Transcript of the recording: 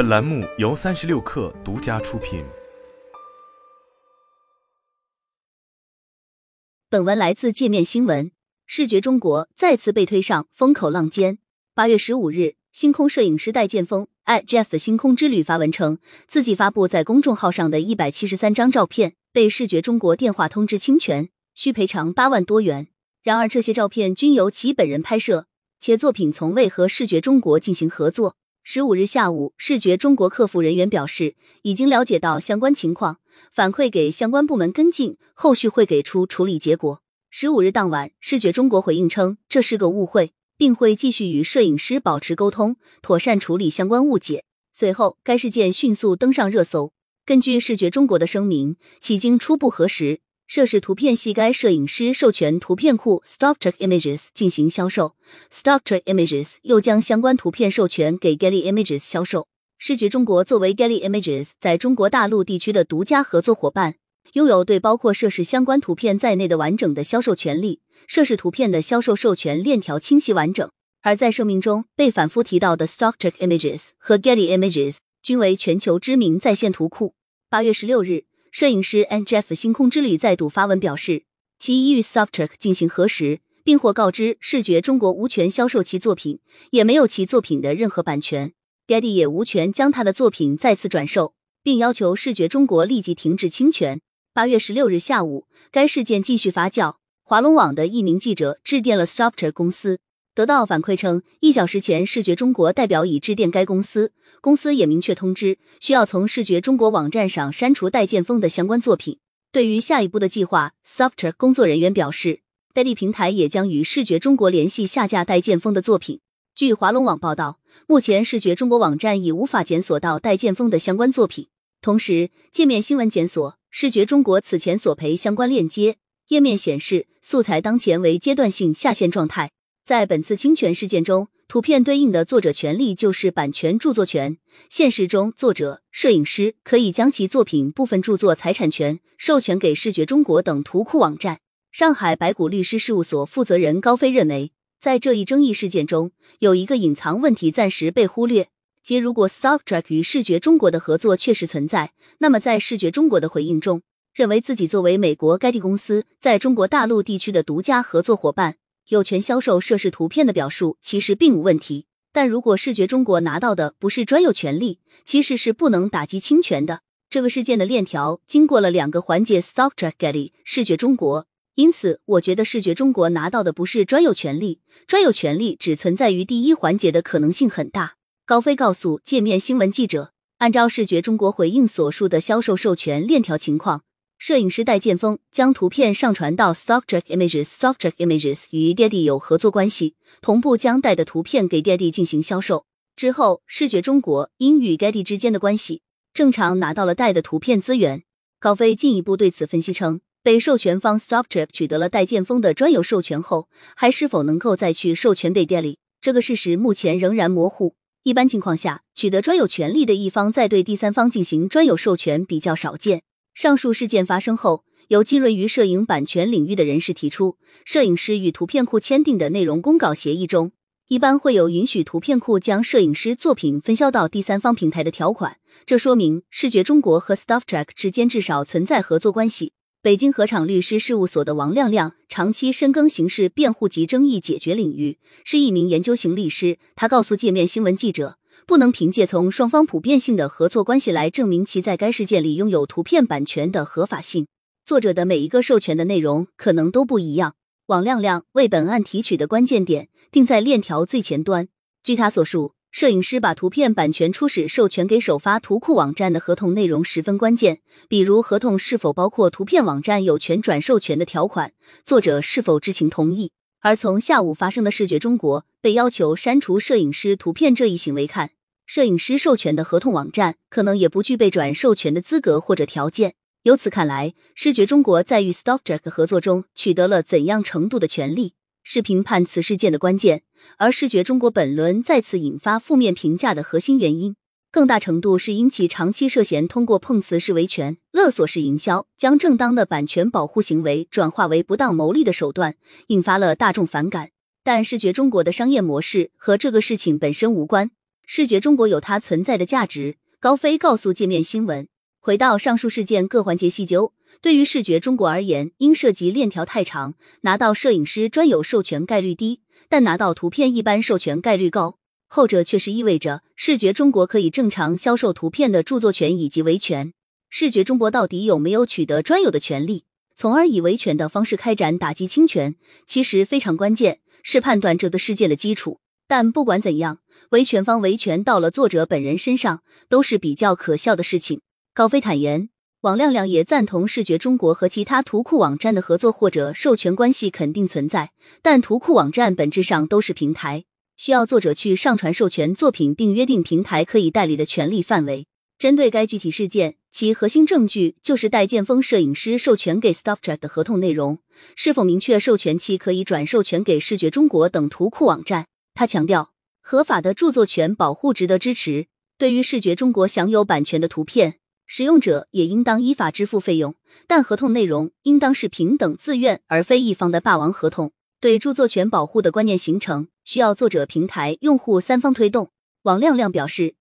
本栏目由三十六氪独家出品。本文来自界面新闻。视觉中国再次被推上风口浪尖。八月十五日，星空摄影师戴建峰 @Jeff 星空之旅发文称，自己发布在公众号上的一百七十三张照片被视觉中国电话通知侵权，需赔偿八万多元。然而，这些照片均由其本人拍摄，且作品从未和视觉中国进行合作。十五日下午，视觉中国客服人员表示，已经了解到相关情况，反馈给相关部门跟进，后续会给出处理结果。十五日当晚，视觉中国回应称这是个误会，并会继续与摄影师保持沟通，妥善处理相关误解。随后，该事件迅速登上热搜。根据视觉中国的声明，其经初步核实。涉事图片系该摄影师授权图片库 Stocktrack Images 进行销售，Stocktrack Images 又将相关图片授权给 Getty Images 销售。视觉中国作为 Getty Images 在中国大陆地区的独家合作伙伴，拥有对包括涉事相关图片在内的完整的销售权利。涉事图片的销售授权链条清晰完整。而在声明中被反复提到的 Stocktrack Images 和 Getty Images 均为全球知名在线图库。八月十六日。摄影师 N Jeff 星空之旅再度发文表示，其已与 SoftTrack 进行核实，并获告知视觉中国无权销售其作品，也没有其作品的任何版权。Daddy 也无权将他的作品再次转售，并要求视觉中国立即停止侵权。八月十六日下午，该事件继续发酵，华龙网的一名记者致电了 SoftTrack 公司。得到反馈称，一小时前，视觉中国代表已致电该公司，公司也明确通知需要从视觉中国网站上删除戴建峰的相关作品。对于下一步的计划，Softer 工作人员表示，代理平台也将与视觉中国联系下架戴建峰的作品。据华龙网报道，目前视觉中国网站已无法检索到戴建峰的相关作品。同时，界面新闻检索视觉中国此前索赔相关链接，页面显示素材当前为阶段性下线状态。在本次侵权事件中，图片对应的作者权利就是版权著作权。现实中，作者、摄影师可以将其作品部分著作财产权授权给视觉中国等图库网站。上海白谷律师事务所负责人高飞认为，在这一争议事件中，有一个隐藏问题暂时被忽略，即如果 StopTrack 与视觉中国的合作确实存在，那么在视觉中国的回应中，认为自己作为美国该地公司在中国大陆地区的独家合作伙伴。有权销售涉事图片的表述其实并无问题，但如果视觉中国拿到的不是专有权利，其实是不能打击侵权的。这个事件的链条经过了两个环节：StopTrack、Getty、视觉中国。因此，我觉得视觉中国拿到的不是专有权利，专有权利只存在于第一环节的可能性很大。高飞告诉界面新闻记者，按照视觉中国回应所述的销售授权链条情况。摄影师戴建峰将图片上传到 StockTrack Images，StockTrack Images 与 Getty 有合作关系，同步将戴的图片给 Getty 进行销售。之后，视觉中国因与 Getty 之间的关系，正常拿到了戴的图片资源。高飞进一步对此分析称，被授权方 StockTrack 取得了戴建峰的专有授权后，还是否能够再去授权给 Getty，这个事实目前仍然模糊。一般情况下，取得专有权利的一方在对第三方进行专有授权比较少见。上述事件发生后，有浸润于摄影版权领域的人士提出，摄影师与图片库签订的内容公告协议中，一般会有允许图片库将摄影师作品分销到第三方平台的条款。这说明视觉中国和 StuffTrack 之间至少存在合作关系。北京合场律师事务所的王亮亮长期深耕刑事辩护及争议解决领域，是一名研究型律师。他告诉界面新闻记者。不能凭借从双方普遍性的合作关系来证明其在该事件里拥有图片版权的合法性。作者的每一个授权的内容可能都不一样。王亮亮为本案提取的关键点定在链条最前端。据他所述，摄影师把图片版权初始授权给首发图库网站的合同内容十分关键，比如合同是否包括图片网站有权转授权的条款，作者是否知情同意。而从下午发生的视觉中国被要求删除摄影师图片这一行为看。摄影师授权的合同网站可能也不具备转授权的资格或者条件。由此看来，视觉中国在与 StopTrack 合作中取得了怎样程度的权利，是评判此事件的关键。而视觉中国本轮再次引发负面评价的核心原因，更大程度是因其长期涉嫌通过碰瓷式维权、勒索式营销，将正当的版权保护行为转化为不当牟利的手段，引发了大众反感。但视觉中国的商业模式和这个事情本身无关。视觉中国有它存在的价值。高飞告诉界面新闻。回到上述事件各环节细究，对于视觉中国而言，因涉及链条太长，拿到摄影师专有授权概率低，但拿到图片一般授权概率高。后者确实意味着视觉中国可以正常销售图片的著作权以及维权。视觉中国到底有没有取得专有的权利，从而以维权的方式开展打击侵权，其实非常关键，是判断这个事件的基础。但不管怎样，维权方维权到了作者本人身上，都是比较可笑的事情。高飞坦言，王亮亮也赞同视觉中国和其他图库网站的合作或者授权关系肯定存在，但图库网站本质上都是平台。需要作者去上传授权作品，并约定平台可以代理的权利范围。针对该具体事件，其核心证据就是戴剑锋摄影师授权给 StopJet 的合同内容是否明确授权期可以转授权给视觉中国等图库网站。他强调，合法的著作权保护值得支持。对于视觉中国享有版权的图片，使用者也应当依法支付费用，但合同内容应当是平等自愿，而非一方的霸王合同。对著作权保护的观念形成，需要作者、平台、用户三方推动。王亮亮表示，